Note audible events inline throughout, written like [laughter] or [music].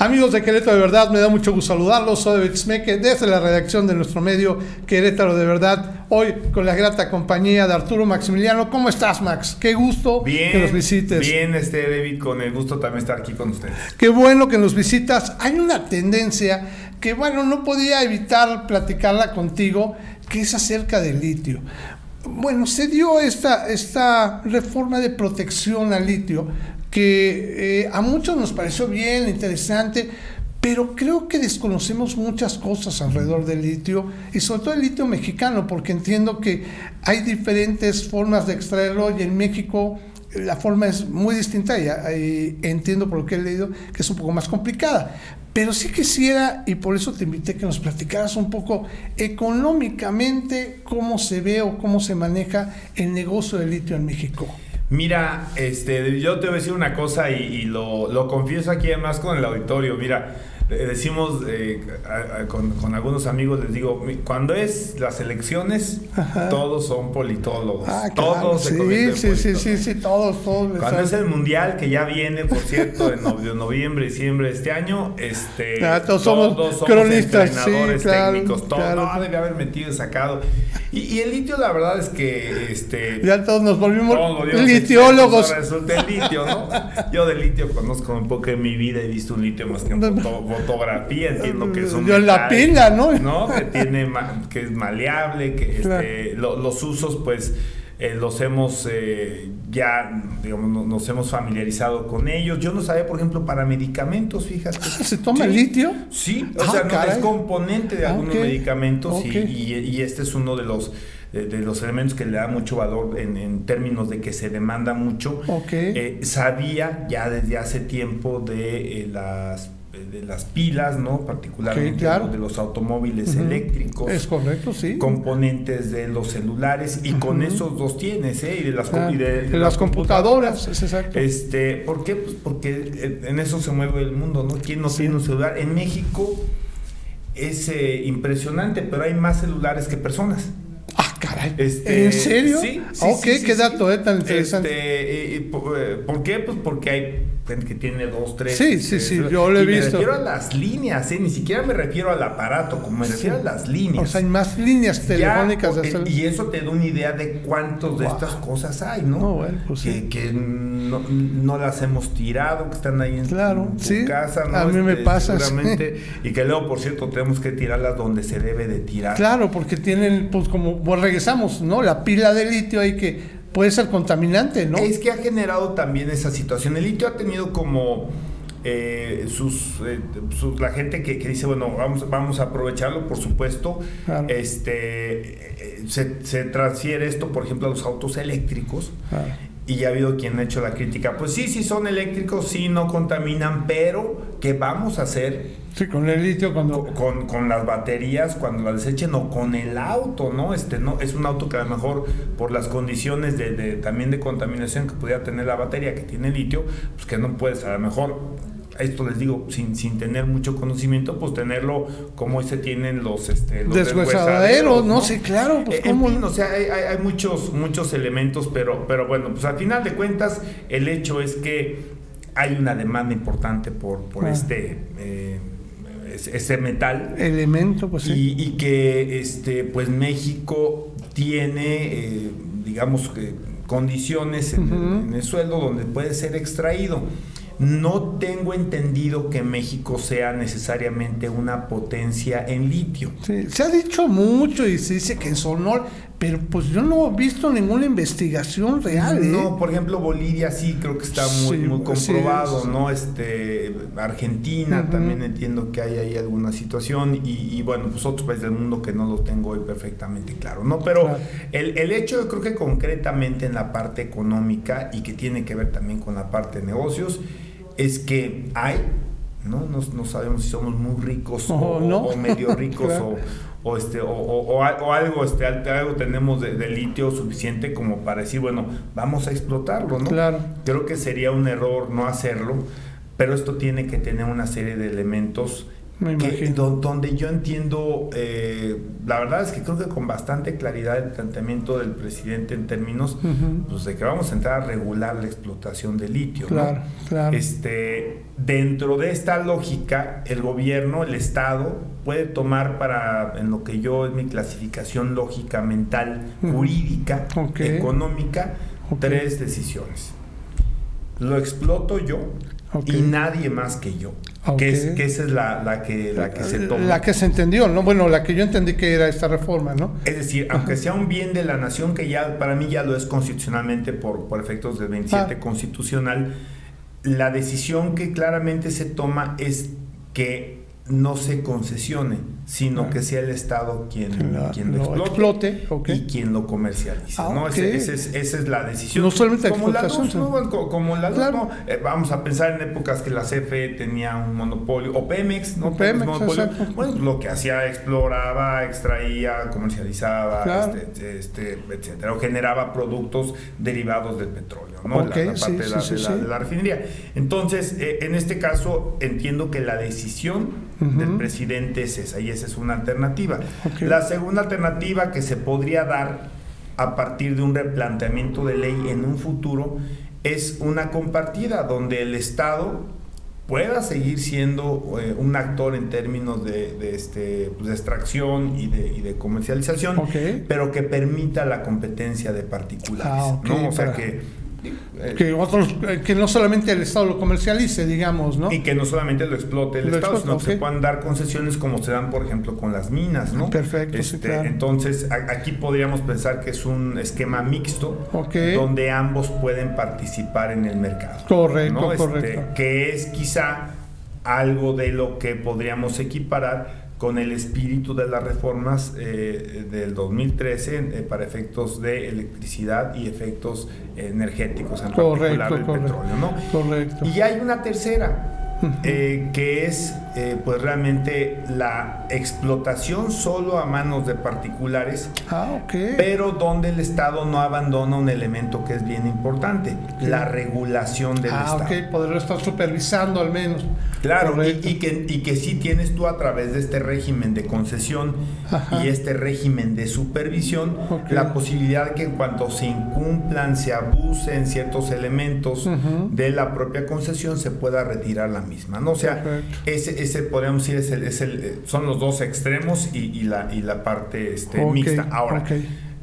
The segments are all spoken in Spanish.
Amigos de Querétaro de Verdad, me da mucho gusto saludarlos. Soy David desde la redacción de nuestro medio Querétaro de Verdad. Hoy con la grata compañía de Arturo Maximiliano. ¿Cómo estás, Max? Qué gusto que nos visites. Bien, este David, con el gusto también estar aquí con ustedes. Qué bueno que nos visitas. Hay una tendencia que, bueno, no podía evitar platicarla contigo, que es acerca del litio. Bueno, se dio esta, esta reforma de protección al litio, que eh, a muchos nos pareció bien, interesante, pero creo que desconocemos muchas cosas alrededor del litio y sobre todo el litio mexicano, porque entiendo que hay diferentes formas de extraerlo y en México eh, la forma es muy distinta y, entiendo por lo que he leído que es un poco más complicada. Pero sí quisiera, y por eso te invité que nos platicaras un poco económicamente cómo se ve o cómo se maneja el negocio del litio en México. Mira, este, yo te voy a decir una cosa y, lo, lo, confieso aquí además con el auditorio. Mira, decimos eh, con, algunos amigos, les digo, cuando es las elecciones, todos son politólogos. Ah, todos se sí, sí, sí, sí, sí, todos, todos. Cuando es el mundial, que ya viene, por cierto, en noviembre, diciembre de este año, este, todos, somos, cronistas, entrenadores técnicos, todos, no, debe haber metido y sacado. Y, el litio, la verdad es que, este, ya todos nos volvimos, litiólogos. Resulta el litio, ¿no? Yo de litio conozco un poco en mi vida, he visto un litio más que un fotografía, entiendo que es un Yo la pila, ¿no? ¿no? Que tiene que es maleable, que este, los usos pues eh, los hemos eh, ya digamos nos hemos familiarizado con ellos. Yo no sabía, por ejemplo, para medicamentos, fíjate. Ah, ¿Se toma el litio? Sí, o sea, no, es componente de ah, algunos medicamentos y, este es uno de los de, los elementos que le da mucho valor en, términos de que se demanda mucho. Eh, sabía ya desde hace tiempo de las de las pilas, ¿no? Particularmente de los automóviles eléctricos. Es correcto, sí. Componentes de los celulares y con esos dos tienes, ¿eh? Y de las, ah, de, las computadoras, es exacto. Este, ¿por qué? Pues porque en eso se mueve el mundo, ¿no? ¿Quién no tiene un celular? En México es eh, impresionante, pero hay más celulares que personas. Ah, caray. Este, ¿En serio? Sí. sí ok, qué dato, ¿eh? Tan interesante. Este, eh, ¿Por qué? Pues porque hay que tiene dos, tres. Sí, sí, sí, yo lo he visto. Me refiero a las líneas, ¿eh? ni siquiera me refiero al aparato, como me refiero a las líneas. O sea, hay más líneas telefónicas. Y eso te da una idea de cuántos de estas cosas hay, ¿no? no bueno, pues que, que no, las hemos tirado, que están ahí en claro, tu casa, ¿no? A mí me este, pasa. Seguramente, y que luego, por cierto, tenemos que tirarlas donde se debe de tirar. Claro, porque tienen, pues como, pues regresamos, ¿no? La pila de litio hay que puede ser contaminante, ¿no? Es que ha generado también esa situación. El litio ha tenido como eh, sus, eh, la gente que, dice, bueno, vamos, vamos a aprovecharlo, por supuesto. Este, eh, se, transfiere esto, por ejemplo, a los autos eléctricos. Y ya ha habido quien ha hecho la crítica. Pues sí, sí son eléctricos, sí no contaminan, pero ¿qué vamos a hacer? Sí, con el litio cuando... Con, con, las baterías cuando las desechen o con el auto, ¿no? Este, no es un auto que a lo mejor por las condiciones de, de, también de contaminación que pudiera tener la batería que tiene litio, pues que no puedes a lo mejor esto les digo, sin, sin tener mucho conocimiento, pues tenerlo como se tienen los, este, los ¿no? sé, claro, pues en fin, o sea, hay, hay, muchos, muchos elementos, pero, pero bueno, pues al final de cuentas, el hecho es que hay una demanda importante por, por ah. este eh, ese metal. Elemento pues y, y, que este pues México tiene eh, digamos que condiciones en, el, suelo donde puede ser extraído no tengo entendido que México sea necesariamente una potencia en litio. se ha dicho mucho y se dice que en Sonor, pero pues yo no he visto ninguna investigación real. ¿eh? No, por ejemplo, Bolivia sí creo que está muy, muy comprobado, ¿no? Este, Argentina también entiendo que hay ahí alguna situación y, bueno, pues otros países del mundo que no lo tengo hoy perfectamente claro, ¿no? Pero el, el hecho yo creo que concretamente en la parte económica y que tiene que ver también con la parte de negocios, es que hay, ¿no? No, sabemos si somos muy ricos [laughs] o, medio [laughs] ricos o, este, o, algo, este, algo tenemos de, litio suficiente como para decir, bueno, vamos a explotarlo, ¿no? Claro. Creo que sería un error no hacerlo, pero esto tiene que tener una serie de elementos donde yo entiendo, eh, la verdad es que creo que con bastante claridad el planteamiento del presidente en términos pues, de que vamos a entrar a regular la explotación de litio. Claro, claro. Este, dentro de esta lógica, el gobierno, el Estado, puede tomar para, en lo que yo es mi clasificación lógica, mental, jurídica, económica, tres decisiones. Lo exploto yo y nadie más que yo. Que, es, que, esa es la, que, la que se toma. La que se entendió, ¿no? Bueno, la que yo entendí que era esta reforma, ¿no? Es decir, aunque sea un bien de la nación, que ya para mí ya lo es constitucionalmente por, por efectos del 27 ah. constitucional, la decisión que claramente se toma es que no se concesione, sino ah. que sea el Estado quien, quien lo, explote, y quien lo comercialice. Ah, ¿no? esa es la decisión. No solamente como la luz, como la luz, eh, vamos a pensar en épocas que la CFE tenía un monopolio, o Pemex, ¿no? Pemex, bueno, lo que hacía, exploraba, extraía, comercializaba, este, este, etcétera, o generaba productos derivados del petróleo, ¿no? la, parte de, la, refinería. Entonces, eh, en este caso, entiendo que la decisión del presidente es esa y esa es una alternativa. La segunda alternativa que se podría dar a partir de un replanteamiento de ley en un futuro es una compartida donde el Estado pueda seguir siendo eh, un actor en términos de, este, pues, de extracción y de, comercialización, pero que permita la competencia de particulares. Ah, ¿no? O sea, que que otros eh, que no solamente el Estado lo comercialice, digamos, ¿no? Y que no solamente lo explote el Estado, sino que se puedan dar concesiones como se dan, por ejemplo, con las minas, ¿no? Perfecto. Este, entonces, aquí podríamos pensar que es un esquema mixto donde ambos pueden participar en el mercado. Correcto, este, correcto. Que es quizá algo de lo que podríamos equiparar con el espíritu de las reformas eh, del 2013 eh, para efectos de electricidad y efectos energéticos, en correcto, particular petróleo. ¿no? Correcto. Y hay una tercera, eh, que es eh, pues realmente la explotación solo a manos de particulares, ah, pero donde el Estado no abandona un elemento que es bien importante, la regulación del ah, Estado. Ah, ok, poderlo estar supervisando al menos. Claro, y, que, y que sí tienes tú a través de este régimen de concesión y este régimen de supervisión la posibilidad de que en cuanto se incumplan, se abusen ciertos elementos de la propia concesión, se pueda retirar la misma, ¿no? O sea, ese, ese podríamos decir es el, son los dos extremos y, la, y la parte este, mixta. Ahora,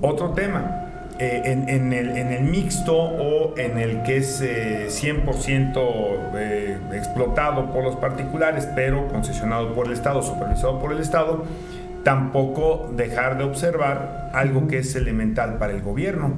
otro tema. Eh, en, el, en, el, mixto o en el que es 100% eh, eh, explotado por los particulares, pero concesionado por el Estado, supervisado por el Estado, tampoco dejar de observar algo que es elemental para el gobierno,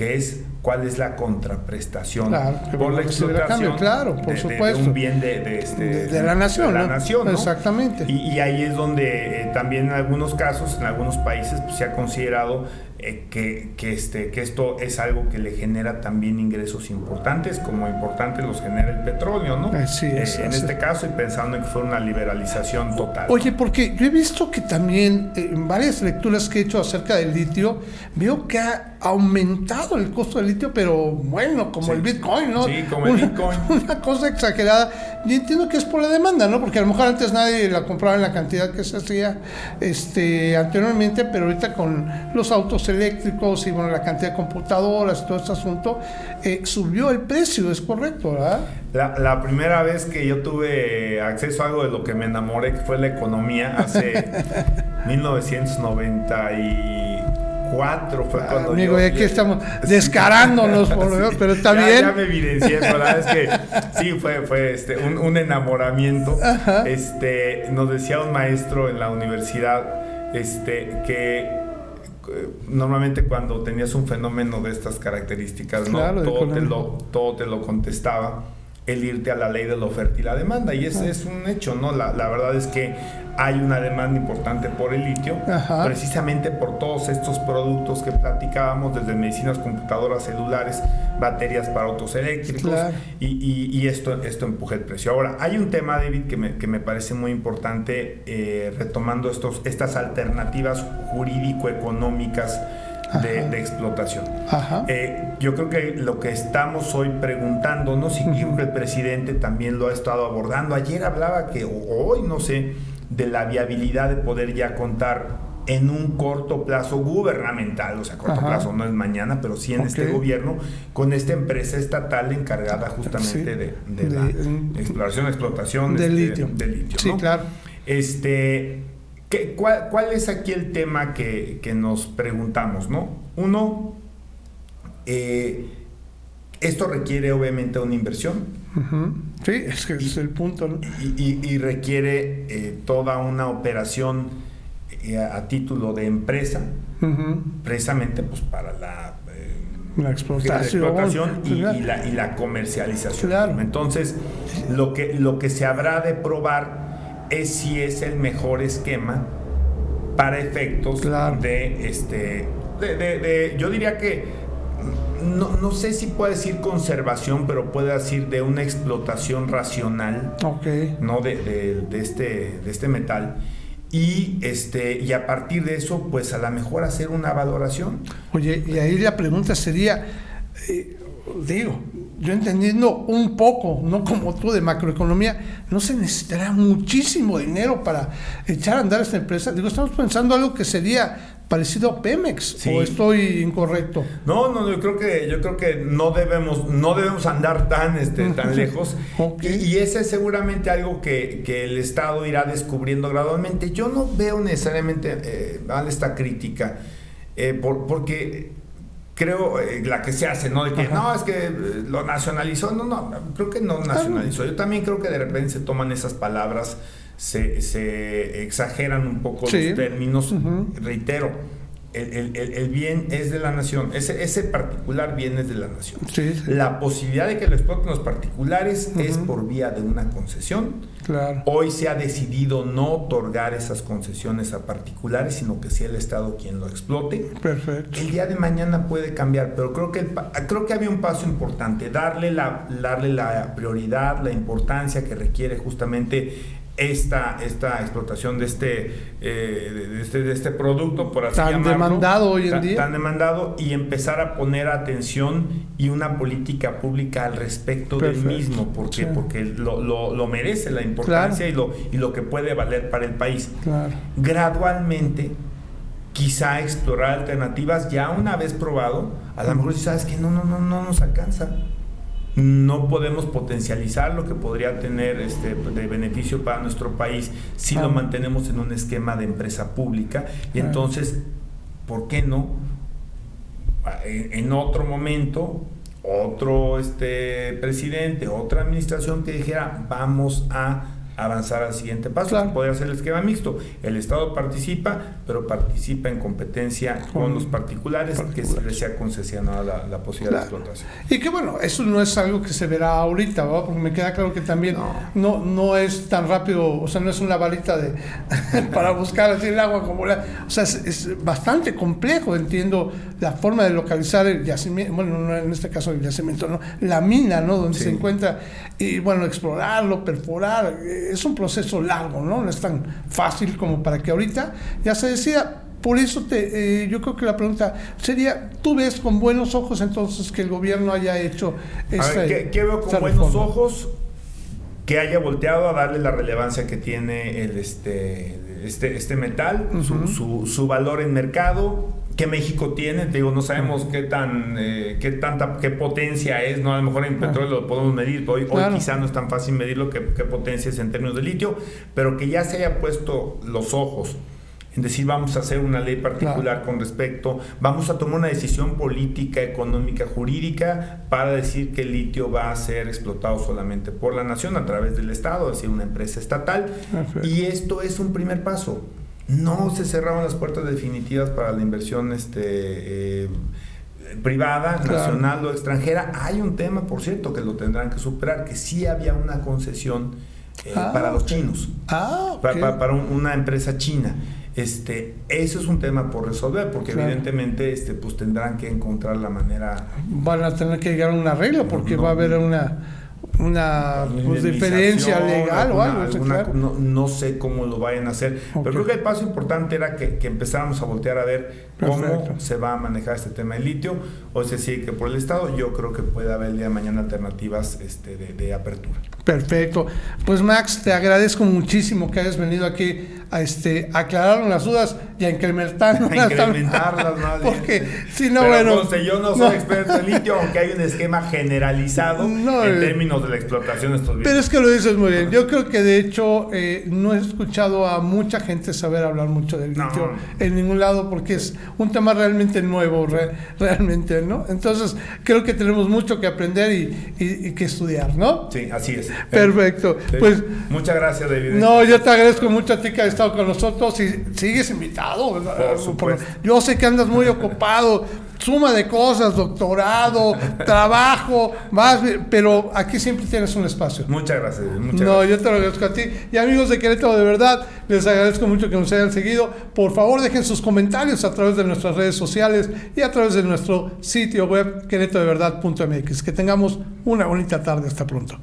que es cuál es la contraprestación por la explotación claro, por de, supuesto. un bien de, este, de, la nación. la nación Exactamente. Y, ahí es donde eh, también en algunos casos, en algunos países, pues, se ha considerado eh, que, que, este, que esto es algo que le genera también ingresos importantes, como importante los genera el petróleo, ¿no? Así es, eh, en este caso, y pensando en que fue una liberalización total. Oye, porque yo he visto que también en varias lecturas que he hecho acerca del litio, veo que ha aumentado el costo del litio, pero bueno, como el Bitcoin, ¿no? Sí, como el Bitcoin. [laughs] Una cosa exagerada. Y entiendo que es por la demanda, ¿no? Porque a lo mejor antes nadie la compraba en la cantidad que se hacía este, anteriormente, pero ahorita con los autos eléctricos y bueno, la cantidad de computadoras y todo este asunto, eh, subió el precio, es correcto, ¿verdad? La, primera vez que yo tuve acceso a algo de lo que me enamoré, que fue la economía, hace [laughs] 1994 fue cuando Amigo, y aquí estamos [laughs] descarándonos, por, pero está bien. Ya me evidencié, la verdad es que [laughs] sí, fue, fue este, un, enamoramiento. Este, nos decía un maestro en la universidad este, que normalmente cuando tenías un fenómeno de estas características, ¿no? todo, te lo, todo te lo contestaba el irte a la ley de la oferta y la demanda. Y ese es un hecho, ¿no? La, la, verdad es que hay una demanda importante por el litio, precisamente por todos estos productos que platicábamos, desde medicinas, computadoras, celulares, baterías para autos eléctricos, y, y, esto, esto empuja el precio. Ahora, hay un tema, David, que me, que me parece muy importante, eh, retomando estos, estas alternativas jurídico-económicas de, explotación. Eh, yo creo que lo que estamos hoy preguntándonos, y creo que el presidente también lo ha estado abordando, ayer hablaba que, hoy no sé, de la viabilidad de poder ya contar en un corto plazo gubernamental, o sea, corto plazo no es mañana, pero sí en este gobierno, con esta empresa estatal encargada justamente de, la exploración, explotación de, este, litio. Sí, claro. Este, ¿qué, cuál, es aquí el tema que, nos preguntamos, no? Uno, eh, esto requiere obviamente una inversión. Sí, es que es el punto. ¿no? Y, requiere eh, toda una operación eh, a, título de empresa, precisamente pues para la, la explotación, y, la, y, la, comercialización. Entonces, lo que, lo que se habrá de probar es si es el mejor esquema para efectos de este de, yo diría que no, no, sé si puede decir conservación, pero puede decir de una explotación racional ¿no? de, de, este, de este metal. Y este y a partir de eso pues a lo mejor hacer una valoración. Oye y ahí la pregunta sería eh, digo yo entendiendo un poco no como tú de macroeconomía no se necesitará muchísimo dinero para echar a andar esta empresa. Digo estamos pensando algo que sería parecido a Pemex o estoy incorrecto no no yo creo que yo creo que no debemos no debemos andar tan este tan lejos. [laughs] Y, ese es seguramente algo que, el estado irá descubriendo gradualmente. Yo no veo necesariamente eh, esta crítica eh, por, porque creo eh, la que se hace no de que no es que eh, lo nacionalizó. No no creo que no nacionalizó. Yo también creo que de repente se toman esas palabras se, exageran un poco los términos. Reitero, el, bien es de la nación, ese, ese particular bien es de la nación. La posibilidad de que lo exploten los particulares es por vía de una concesión. Hoy se ha decidido no otorgar esas concesiones a particulares, sino que sea el Estado quien lo explote. Perfecto. El día de mañana puede cambiar, pero creo que, creo que había un paso importante, darle la, darle la prioridad, la importancia que requiere justamente esta, esta explotación de este, eh, de este, de este producto, por así tan demandado hoy en día. Tan demandado y empezar a poner atención y una política pública al respecto del mismo, porque, porque lo, lo, merece la importancia y, lo, y lo que puede valer para el país. Gradualmente, quizá explorar alternativas ya una vez probado, a lo mejor si sabes que no, no, no, no nos alcanza no podemos potencializar lo que podría tener este, de beneficio para nuestro país si lo mantenemos en un esquema de empresa pública. Y entonces, ¿por qué no? En otro momento, otro este, presidente, otra administración que dijera, vamos a avanzar al siguiente paso. Claro. Podría ser el esquema mixto. El Estado participa, pero participa en competencia con, los particulares, que se les sea concesionada la, la posibilidad de explotación. Y que bueno, eso no es algo que se verá ahorita, ¿verdad? porque me queda claro que también no. no, es tan rápido, o sea, no es una varita de [laughs] para buscar así el agua como la... O sea, es, bastante complejo, entiendo, la forma de localizar el yacimiento, bueno, en este caso el yacimiento, ¿no? la mina, ¿no? Donde se encuentra, y bueno, explorarlo, perforar. Eh, es un proceso largo, ¿no? No es tan fácil como para que ahorita ya se decida. Por eso te, eh, yo creo que la pregunta sería, ¿tú ves con buenos ojos entonces que el gobierno haya hecho esta... ¿qué, veo con buenos ojos? Que haya volteado a darle la relevancia que tiene el, este, este, este metal, su, su, su valor en mercado, que México tiene, digo, no sabemos qué tan, eh, qué tanta, qué potencia es, ¿no? A lo mejor en petróleo lo podemos medir, hoy, hoy quizá no es tan fácil medirlo qué, qué potencia es en términos de litio, pero que ya se haya puesto los ojos en decir vamos a hacer una ley particular con respecto, vamos a tomar una decisión política, económica, jurídica para decir que el litio va a ser explotado solamente por la nación a través del Estado, es decir, una empresa estatal. Y esto es un primer paso no se cerraron las puertas definitivas para la inversión este, eh, privada, nacional o extranjera. Hay un tema, por cierto, que lo tendrán que superar, que sí había una concesión eh, ah, para los chinos, ah, para, una empresa china. Este, eso es un tema por resolver, porque evidentemente este, pues tendrán que encontrar la manera. Van a tener que llegar a un arreglo, porque va a haber una una pues, diferencia legal o algo. no, sé cómo lo vayan a hacer, pero creo que el paso importante era que, que empezáramos a voltear a ver cómo se va a manejar este tema del litio, o sea, sí que por el Estado yo creo que puede haber el día de mañana alternativas este, de, apertura. Perfecto. Pues Max, te agradezco muchísimo que hayas venido aquí a este aclarar las dudas y a incrementarlas. A [laughs] incrementarlas más Porque si no, bueno... yo no soy experto en litio, aunque hay un esquema generalizado [laughs] en eh, términos de la explotación de estos bienes. Pero es que lo dices muy bien. Yo creo que de hecho eh, no he escuchado a mucha gente saber hablar mucho del litio en ningún lado porque es un tema realmente nuevo, realmente, ¿no? Entonces, creo que tenemos mucho que aprender y, que estudiar, ¿no? Sí, así es. Perfecto. Pues, Muchas gracias, David. No, yo te agradezco mucho a ti que estado con nosotros y sigues invitado. yo sé que andas muy ocupado, suma de cosas, doctorado, trabajo, más, pero aquí siempre tienes un espacio. Muchas gracias. no, yo te lo agradezco a ti. Y amigos de Querétaro, de verdad, les agradezco mucho que nos hayan seguido. Por favor, dejen sus comentarios a través de nuestras redes sociales y a través de nuestro sitio web queretodeverdad.mx. Que tengamos una bonita tarde. Hasta pronto.